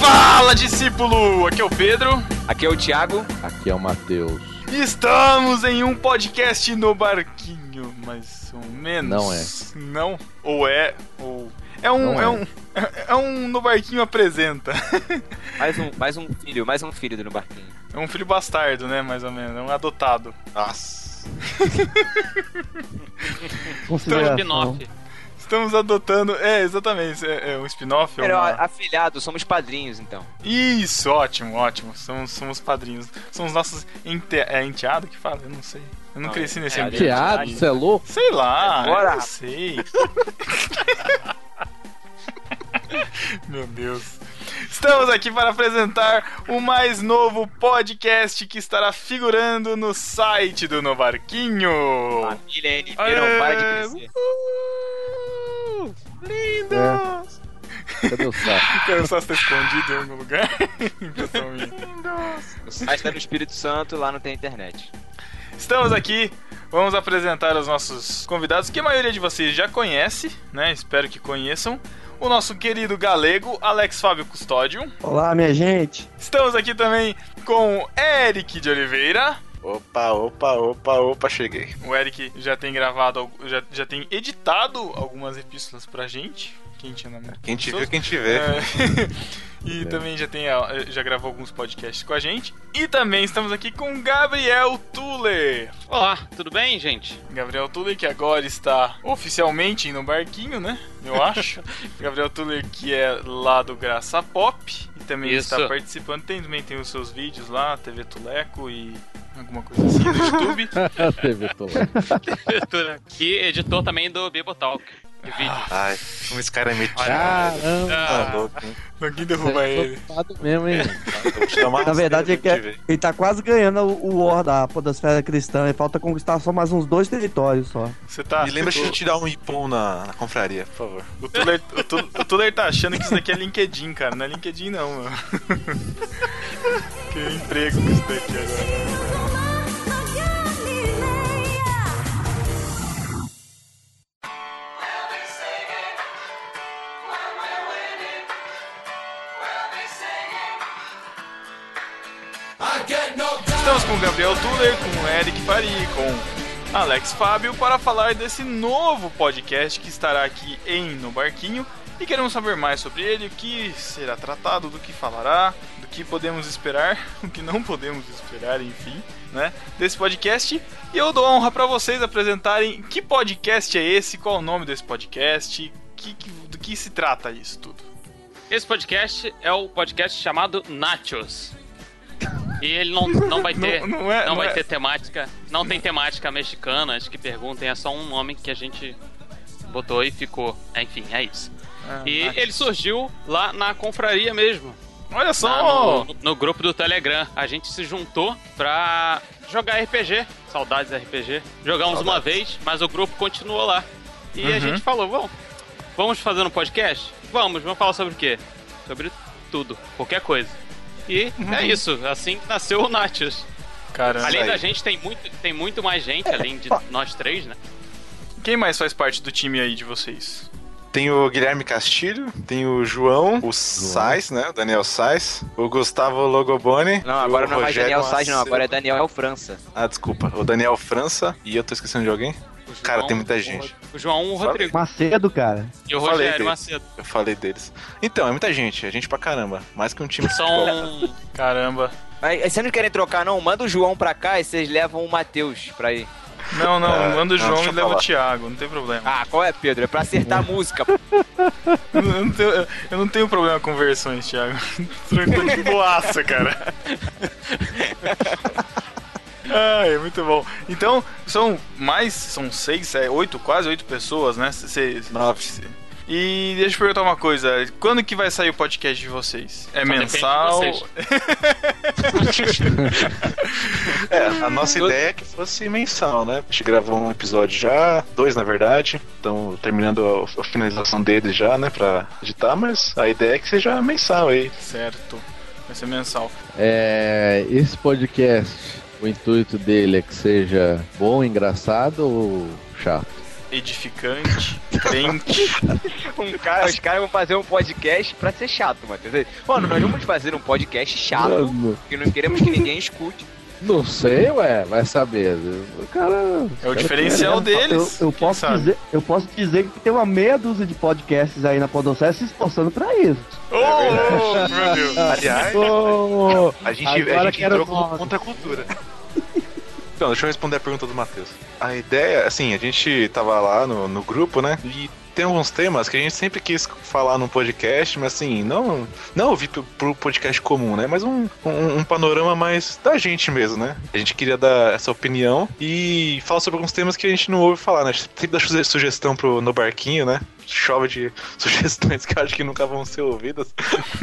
Fala, discípulo! Aqui é o Pedro. Aqui é o Thiago. Aqui é o Matheus. Estamos em um podcast no barquinho, mais ou menos. Não é. Não? Ou é? Ou. É um. É. é um. É um no barquinho apresenta. mais um, mais um filho, mais um filho do no barquinho. É um filho bastardo, né? Mais ou menos. É um adotado. Nossa. Consideração. Spin-off. Estamos adotando. É, exatamente. É, é um spin-off. É Era uma... afilhado, somos padrinhos então. Isso, ótimo, ótimo. Somos, somos padrinhos. Somos nossos ente... é, enteado que fala? Eu não sei. Eu não, Não, cresci nesse é, ambiente. Teado, você é louco? Sei lá, Bora, eu não rapaz. sei. Meu Deus. Estamos aqui para apresentar o mais novo podcast que estará figurando no site do Novarquinho. Família NP não para de crescer. Uh, lindos! Cadê o saco? Quero só estar escondido em algum lugar. Impressão minha. O site tá no Espírito Santo, lá não tem internet. Estamos aqui, vamos apresentar os nossos convidados, que a maioria de vocês já conhece, né? Espero que conheçam. O nosso querido galego, Alex Fábio Custódio. Olá, minha gente. Estamos aqui também com Eric de Oliveira. Opa, opa, opa, opa, cheguei. O Eric já tem gravado, já, já tem editado algumas epístolas pra gente. Quem tinha na mão? Quem te viu, quem te vê. É, e também já tem já gravou alguns podcasts com a gente. E também estamos aqui com Gabriel Tuller. Olá, tudo bem, gente? Gabriel Tuller, que agora está oficialmente no barquinho, né? Eu acho. Gabriel Tuller, que é lá do Graça Pop. E também Isso. está participando. Tem, também tem os seus vídeos lá, TV Tuleco e alguma coisa assim no YouTube. TV Toledo. E editor também do Bibotalk. De vídeo. Ai, como esse cara é metido. Caramba, Tá louco, hein? Ninguém derruba é ele. mesmo, hein? Na verdade, ele, quer, ele tá quase ganhando o, War da Podosfera Cristã. Ele falta conquistar só mais uns dois territórios só. Você tá. Me lembra de te dar um ipom na, na confraria, por favor. O Tuller, o, Tu- o Tuller tá achando que isso daqui é LinkedIn, cara. Não é LinkedIn, não, mano. que emprego com isso daqui agora. Estamos com Gabriel Tuller, com Eric Fari, com Alex Fábio para falar desse novo podcast que estará aqui em No Barquinho e queremos saber mais sobre ele, o que será tratado, do que falará, do que podemos esperar, o que não podemos esperar, enfim, né, desse podcast. E eu dou a honra para vocês apresentarem que podcast é esse, qual o nome desse podcast, que, que- do que se trata isso tudo. Esse podcast é o podcast chamado Nachos. E ele não, não vai ter. Não- não é- não vai é- ter temática. Não tem temática mexicana, acho que perguntem, é só um nome que a gente botou e ficou. Enfim, é isso. Ah, E Nath. ele surgiu lá na confraria mesmo. Olha só! no, no grupo do Telegram. A gente se juntou pra jogar RPG. Saudades RPG. Jogamos uma vez, mas o grupo continuou lá. E a Uhum. gente falou, vamos, vamos fazer um podcast? Vamos, vamos falar sobre o quê? Sobre tudo, qualquer coisa. E é isso, assim nasceu o Natius. Caramba. Além da gente, tem muito, tem muito mais gente, além de nós três, né? Quem mais faz parte do time aí de vocês? Tem o Guilherme Castilho, tem o João, o Sais, né? O Daniel Sais, o Gustavo Logoboni. Não, agora o não é Daniel Sage, não, agora é Daniel França. Ah, desculpa. O Daniel França. E eu tô esquecendo de alguém? O Cara, João, tem muita gente. O João, o Falei. Rodrigo. Macedo, cara. E o Falei Rogério dele. Macedo. Eu falei deles. Então, é muita gente. É gente pra caramba. Mais que um time. São. Caramba. Mas vocês não querem trocar, não? Manda o João pra cá e vocês levam o Matheus pra ir. Não, não, É, manda o João e leva o. Thiago, não tem problema. Ah, qual é, Pedro? É pra acertar a música. pô. Eu, não tenho, eu não tenho problema com versões, Thiago. Tranquilo de boaça, cara. Ai, muito bom. Então, são mais, são seis, é, oito, quase oito pessoas, né? Cê- Nove. E deixa eu perguntar uma coisa, quando que vai sair o podcast de vocês? É Só de mensal? vocês. É, a nossa ideia é que fosse mensal, né? A gente gravou um episódio já, dois na verdade. Então, terminando a, a finalização deles já, né? Pra editar, mas a ideia é que seja mensal aí. certo, vai ser mensal. É, esse podcast, o intuito dele é que seja bom, engraçado ou chato? edificante, crente. Um cara, os caras vão fazer um podcast pra ser chato, Matheus. Mano, nós vamos fazer um podcast chato, Mano, porque não queremos que ninguém escute. não sei, ué, vai saber. O cara. É o diferencial Eu, deles. eu quem posso sabe? dizer, eu posso dizer que tem uma meia dúzia de podcasts aí na Podosfera se esforçando pra isso. Oh, meu Deus. Aliás, Ô, a gente, agora a gente entrou com- nome. contra a cultura. Então, deixa eu responder a pergunta do Matheus. A ideia, assim, a gente tava lá no, no grupo, né? E tem alguns temas que a gente sempre quis falar num podcast, mas assim, não, não ouvir pro, podcast comum, né? Mas um, um, um panorama mais da gente mesmo, né? A gente queria dar essa opinião e falar sobre alguns temas que a gente não ouve falar, né? Sempre dá suge- sugestão pro, no barquinho, né? Chove de sugestões que eu acho que nunca vão ser ouvidas.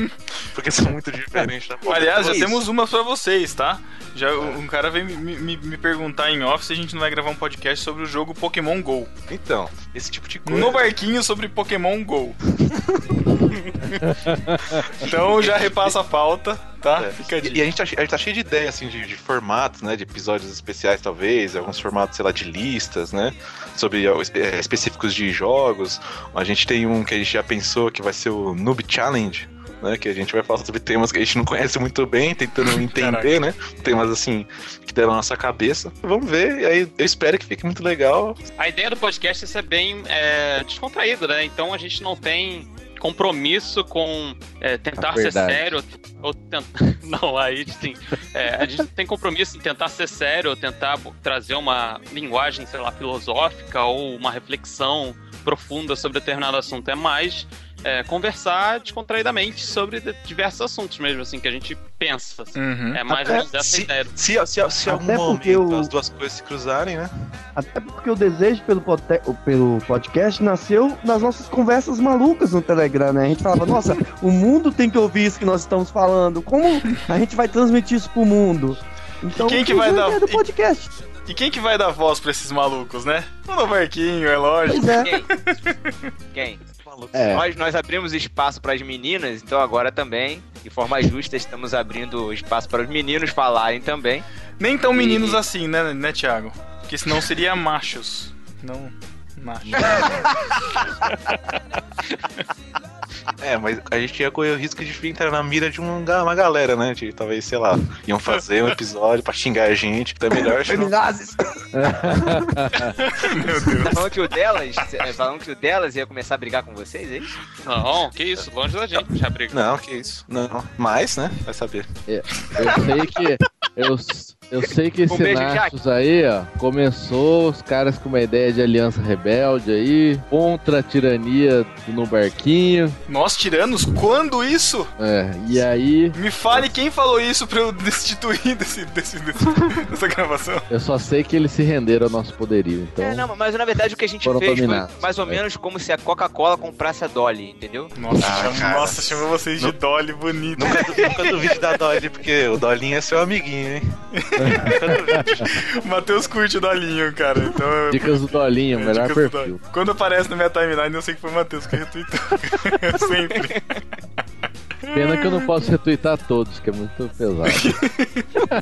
porque são muito diferentes. da Aliás, já Isso. temos uma pra vocês, tá? Já um cara veio me, me- me perguntar em off se a gente não vai gravar um podcast sobre o jogo Pokémon GO. Então, esse tipo de coisa. No barquinho sobre Pokémon GO. então já repassa a pauta, tá? É. Fica a E, a gente, tá, a gente tá cheio de ideia, assim, de, de formatos, né? De episódios especiais, talvez, alguns formatos, sei lá, de listas, né? Sobre eh, específicos de jogos. A gente tem um que a gente já pensou que vai ser o Noob Challenge. Né, que a gente vai falar sobre temas que a gente não conhece muito bem, tentando entender, né? Temas assim que deram na nossa cabeça. Vamos ver, e aí eu espero que fique muito legal. A ideia do podcast é ser bem é, descontraído, né? Então a gente não tem compromisso com é, tentar ser sério ou tentar. Não, aí sim. É, a gente não tem compromisso em tentar ser sério ou tentar trazer uma linguagem, sei lá, filosófica ou uma reflexão profunda sobre determinado assunto. É mais é, conversar descontraidamente sobre diversos assuntos mesmo, assim, que a gente pensa. assim. Uhum. É mais ou menos essa se, ideia. se, se, se algum Até momento porque o- as duas coisas se cruzarem, né? Até porque o desejo pelo, pote- pelo podcast nasceu nas nossas conversas malucas no Telegram, né? A gente falava, nossa, o mundo tem que ouvir isso que nós estamos falando. Como a gente vai transmitir isso pro mundo? Então, quem que vai a dar- do podcast. E quem que vai dar voz pra esses malucos, né? O no barquinho, é lógico. Pois é. Quem? Quem? É. Nós, nós abrimos espaço para as meninas, então agora também, de forma justa, estamos abrindo espaço para os meninos falarem também. Nem tão meninos E- assim, né, né, Thiago? Porque senão seria machos. Não. Machos. É, mas a gente ia correr o risco de entrar na mira de um uma galera, né? De talvez, sei lá, iam fazer um episódio pra xingar a gente, então é melhor. que não- Feminazes. Meu Deus. Tá falando que o delas, é, falando que o delas ia começar a brigar com vocês, é isso? Não, que isso, longe da gente, já briga. Não, que isso. Não. Mas, né? Vai saber. Eu sei que. Eu, eu sei que esse Um Nachos aí, ó, começou os caras com uma ideia de aliança rebelde aí, contra a tirania do no barquinho. Nós tiranos, quando isso? É, e aí Me fale quem falou isso pra eu destituir desse, desse, desse- dessa gravação. eu só sei que eles se renderam ao nosso poderio. Então, É, não, mas na verdade o que a gente fez dominados. foi mais ou menos como se a Coca-Cola comprasse a Dolly, entendeu? Nossa, Ah, chama- nossa chamou vocês de Dolly bonito. Nunca, nunca duvide da Dolly, porque o Dolinho é seu amiguinho, hein? O Matheus curte o Dolinho, cara. Então dicas do Dolinho, é, melhor do perfil. Dolly. Quando aparece na minha timeline, eu sei que foi o Matheus que retweetou. Sempre. Pena que eu não posso retweetar todos, que é muito pesado.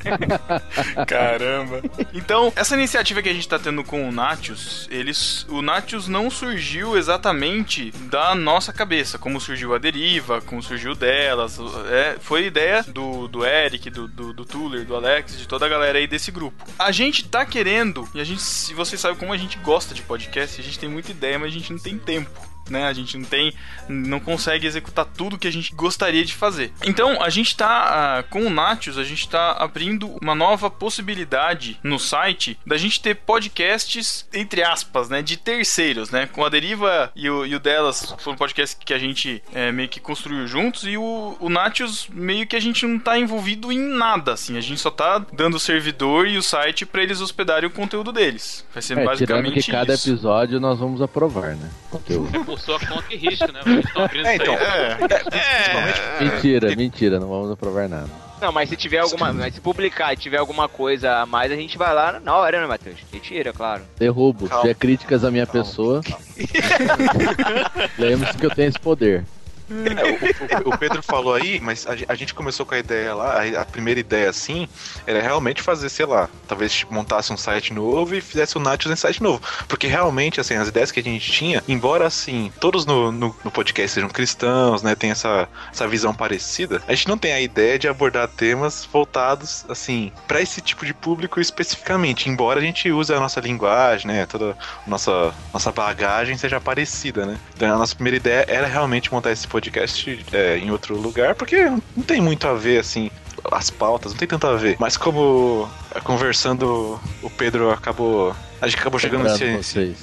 Caramba. Então, essa iniciativa que a gente tá tendo com o Natius, eles, o Natius não surgiu exatamente da nossa cabeça, como surgiu a deriva, como surgiu delas. É, foi ideia do, do Eric, do, do, do Tuller, do Alex, de toda a galera aí desse grupo. A gente tá querendo, e a gente, se vocês sabem como a gente gosta de podcast, a gente tem muita ideia, mas a gente não tem tempo né? A gente não tem, não consegue executar tudo que a gente gostaria de fazer. Então, a gente tá ah, com o Natius, a gente tá abrindo uma nova possibilidade no site da gente ter podcasts entre aspas, né, de terceiros, né? Com a Deriva e o, e o delas foram podcasts que a gente é, meio que construiu juntos e o, o Natius meio que a gente não tá envolvido em nada, assim. A gente só tá dando o servidor e o site para eles hospedarem o conteúdo deles. Vai ser É, basicamente que cada isso. episódio nós vamos aprovar, né? Conteúdo. Por sua conta e risco, né? Vocês estão abrindo É, isso então. aí. É. Mentira, mentira, não vamos aprovar nada. Não, mas se tiver alguma. Mas se publicar e tiver alguma coisa a mais, a gente vai lá na hora, né, Matheus? E tira, claro. Derrubo. Calma. Se é críticas à minha Calma. pessoa, lembre-se que eu tenho esse poder. É, o, o, Pedro falou aí, mas a, a, gente começou com a ideia lá, a, a, primeira ideia assim, era realmente fazer, sei lá, talvez montasse um site novo e fizesse o Natius em site novo. Porque realmente, assim, as ideias que a gente tinha, embora assim, todos no, no, no podcast sejam cristãos, né, tem essa, essa visão parecida, a gente não tem a ideia de abordar temas voltados, assim, para esse tipo de público especificamente, embora a gente use a nossa linguagem, né, toda a nossa, nossa bagagem seja parecida, né. Então a nossa primeira ideia era realmente montar esse podcast é, em outro lugar, porque não tem muito a ver, assim, as pautas, não tem tanto a ver. Mas como é, conversando, o Pedro acabou. A gente acabou chegando nesse.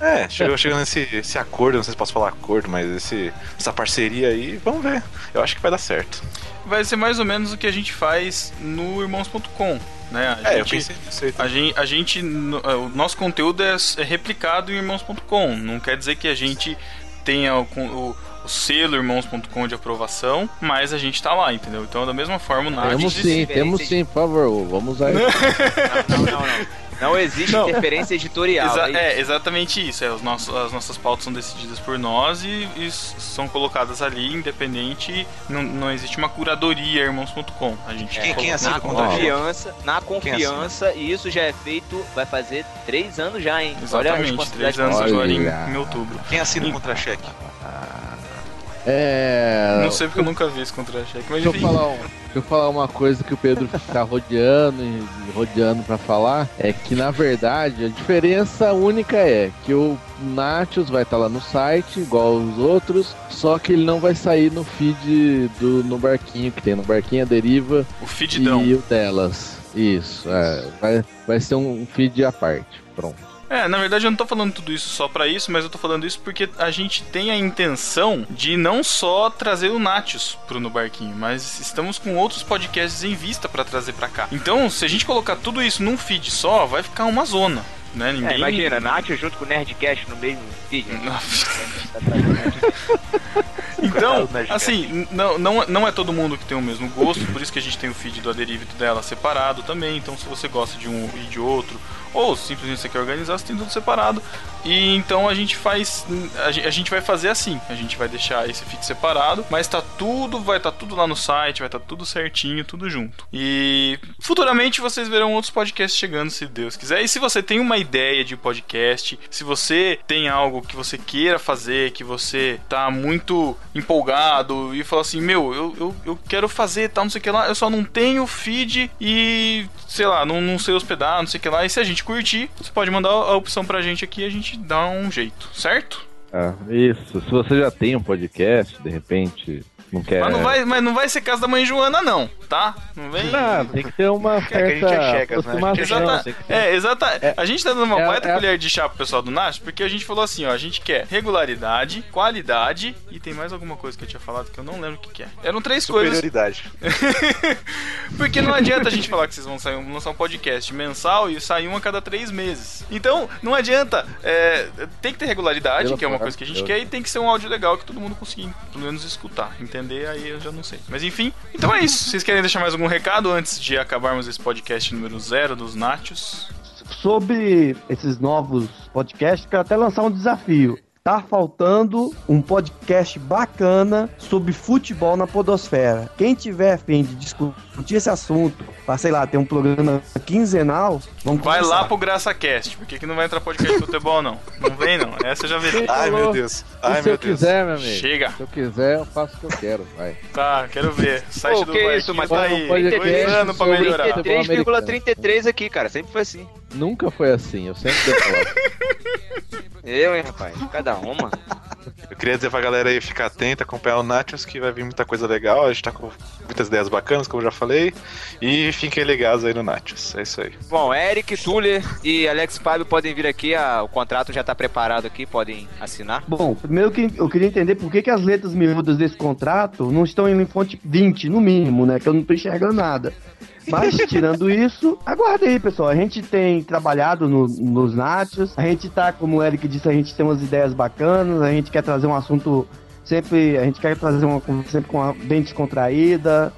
É, chegou chegando nesse esse acordo, não sei se posso falar acordo, mas esse, essa parceria aí, vamos ver. Eu acho que vai dar certo. Vai ser mais ou menos o que a gente faz no irmãos.com. Né? A é, gente, eu pensei nisso aí. A gente, a gente, é, o nosso conteúdo é, é replicado em irmãos.com. Não quer dizer que a gente tenha o, o o selo irmãos.com de aprovação, mas a gente tá lá, entendeu? Então, da mesma forma, o. Temos sim, temos sim, por favor, vamos aí. não, não, não, não. Não existe não. interferência editorial. Exa é, é, exatamente isso. É, os nossos, as nossas pautas são decididas por nós e, e são colocadas ali, independente. Não, não existe uma curadoria irmãos.com. A gente quem, quem assina na confiança, na confiança, e isso já é feito, vai fazer três anos já, hein? Exatamente, três anos agora em, em outubro. Quem assina o contra-cheque? É. Não sei porque eu nunca vi esse contra-cheque, mas deixa eu, falar um, deixa eu falar uma coisa que o Pedro fica rodeando e rodeando para falar. É que na verdade a diferença única é que o Natius vai estar tá lá no site, igual os outros, só que ele não vai sair no feed do no barquinho que tem no barquinho a deriva. O feedão. E o delas. Isso, é, vai, vai ser um feed à parte. Pronto. É, na verdade eu não tô falando tudo isso só para isso, mas eu tô falando isso porque a gente tem a intenção de não só trazer o Natius pro No Barquinho, mas estamos com outros podcasts em vista para trazer para cá. Então, se a gente colocar tudo isso num feed só, vai ficar uma zona. Né? Ninguém... É, imagina, Natius junto com o Nerdcast no mesmo feed. Então, assim, não, não, não é todo mundo que tem o mesmo gosto, por isso que a gente tem o feed do Aderivito dela separado também. Então, se você gosta de um e de outro, ou simplesmente você quer organizar, você tem tudo separado. E então a gente faz. A gente vai fazer assim: a gente vai deixar esse feed separado, mas tá tudo, vai estar tá tudo lá no site, vai estar tá tudo certinho, tudo junto. E futuramente vocês verão outros podcasts chegando, se Deus quiser. E se você tem uma ideia de podcast, se você tem algo que você queira fazer, que você tá muito empolgado e fala assim: Meu, eu, eu, eu quero fazer tal, não sei o que lá, eu só não tenho feed e sei lá, não, não sei hospedar, não sei o que lá. E se a gente curtir, você pode mandar a opção pra gente aqui e a gente dá um jeito, certo? Ah, isso. Se você já tem um podcast, de repente não quer... Mas não vai, mas não vai ser casa da mãe Joana, não, tá? Não vem. Não, tem que ter uma certa é que a gente é chegas, né? Exata. É, exata. É, a gente tá dando uma é, baita é... colher de chá pro pessoal do Nash, porque a gente falou assim, ó, a gente quer regularidade, qualidade e tem mais alguma coisa que eu tinha falado que eu não lembro o que, que é. Eram três Superioridade. coisas. porque não adianta a gente falar que vocês vão sair, lançar um podcast mensal e sair um a cada três meses. Então, não adianta. É, tem que ter regularidade, eu que é uma coisa que a gente quer, e tem que ser um áudio legal que todo mundo consiga, pelo menos, escutar, entendeu? Aí eu já não sei. Mas enfim, então é isso. Vocês querem deixar mais algum recado antes de acabarmos esse podcast número zero dos Nachos? Sobre esses novos podcasts, quero até lançar um desafio tá faltando um podcast bacana sobre futebol na podosfera. Quem tiver afim de discutir esse assunto, pra, sei lá, ter um programa quinzenal, vamos Vai começar. lá pro GraçaCast, porque aqui não vai entrar podcast de futebol, não. Não vem, não. Essa já veio. Ai, meu Deus. Ai, se meu eu Deus. quiser, meu amigo. Chega. Se eu quiser, eu faço o que eu quero, vai. Tá, quero ver. Site Pô, do que isso, mas tá aí. Dois anos pra melhorar. 33,33 aqui, cara. Sempre foi assim. Nunca foi assim, eu sempre Eu, hein, rapaz. Cada uma. Eu queria dizer pra galera aí ficar atenta, acompanhar o Nachos, que vai vir muita coisa legal. A gente tá com muitas ideias bacanas, como eu já falei. E fiquem ligados aí no Nachos. É isso aí. Bom, Eric, Tuller e Alex Fábio podem vir aqui. A, o contrato já tá preparado aqui, podem assinar. Bom, primeiro que eu queria entender por que, que as letras miúdas desse contrato não estão em fonte 20, no mínimo, né? Que eu não tô enxergando nada. Mas, tirando isso, aguarde aí, pessoal. A gente tem trabalhado no, nos Nachos. A gente tá, como o Eric disse, a gente tem umas ideias bacanas. A gente quer trazer um assunto sempre. A gente quer trazer uma sempre com uma bem descontraída.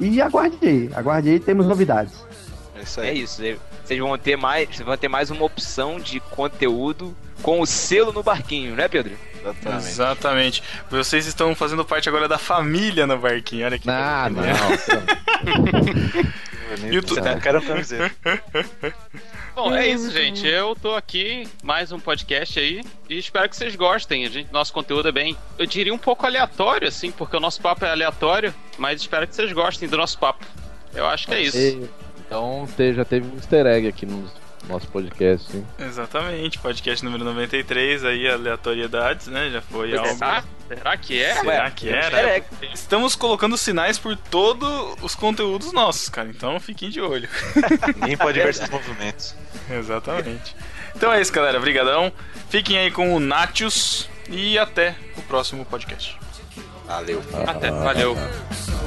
E aguarde aí, aguarde aí, temos novidades. É isso aí. É isso. vocês vão ter mais, vocês vão ter mais uma opção de conteúdo com o selo no barquinho, né, Pedro? Exatamente. Exatamente. Vocês estão fazendo parte agora da família no barquinho. Olha que Ah, não. YouTube- Você tá cara uma camiseta. Bom, é isso, gente. Eu tô aqui, mais um podcast aí, e espero que vocês gostem. A gente, nosso conteúdo é bem, eu diria um pouco aleatório, assim, porque o nosso papo é aleatório, mas espero que vocês gostem do nosso papo. Eu acho que é isso. Então te- já teve um easter egg aqui no nosso podcast, hein? Exatamente. Podcast número 93, aí, aleatoriedades, né? Já foi algo. Será? Será que é? Será que era? É, Estamos colocando sinais por todos os conteúdos nossos, cara. Então fiquem de olho. Ninguém pode ver esses movimentos. Exatamente. Então é isso, galera. Obrigadão. Fiquem aí com o Natius e até o próximo podcast. Valeu. Até, valeu. Ah,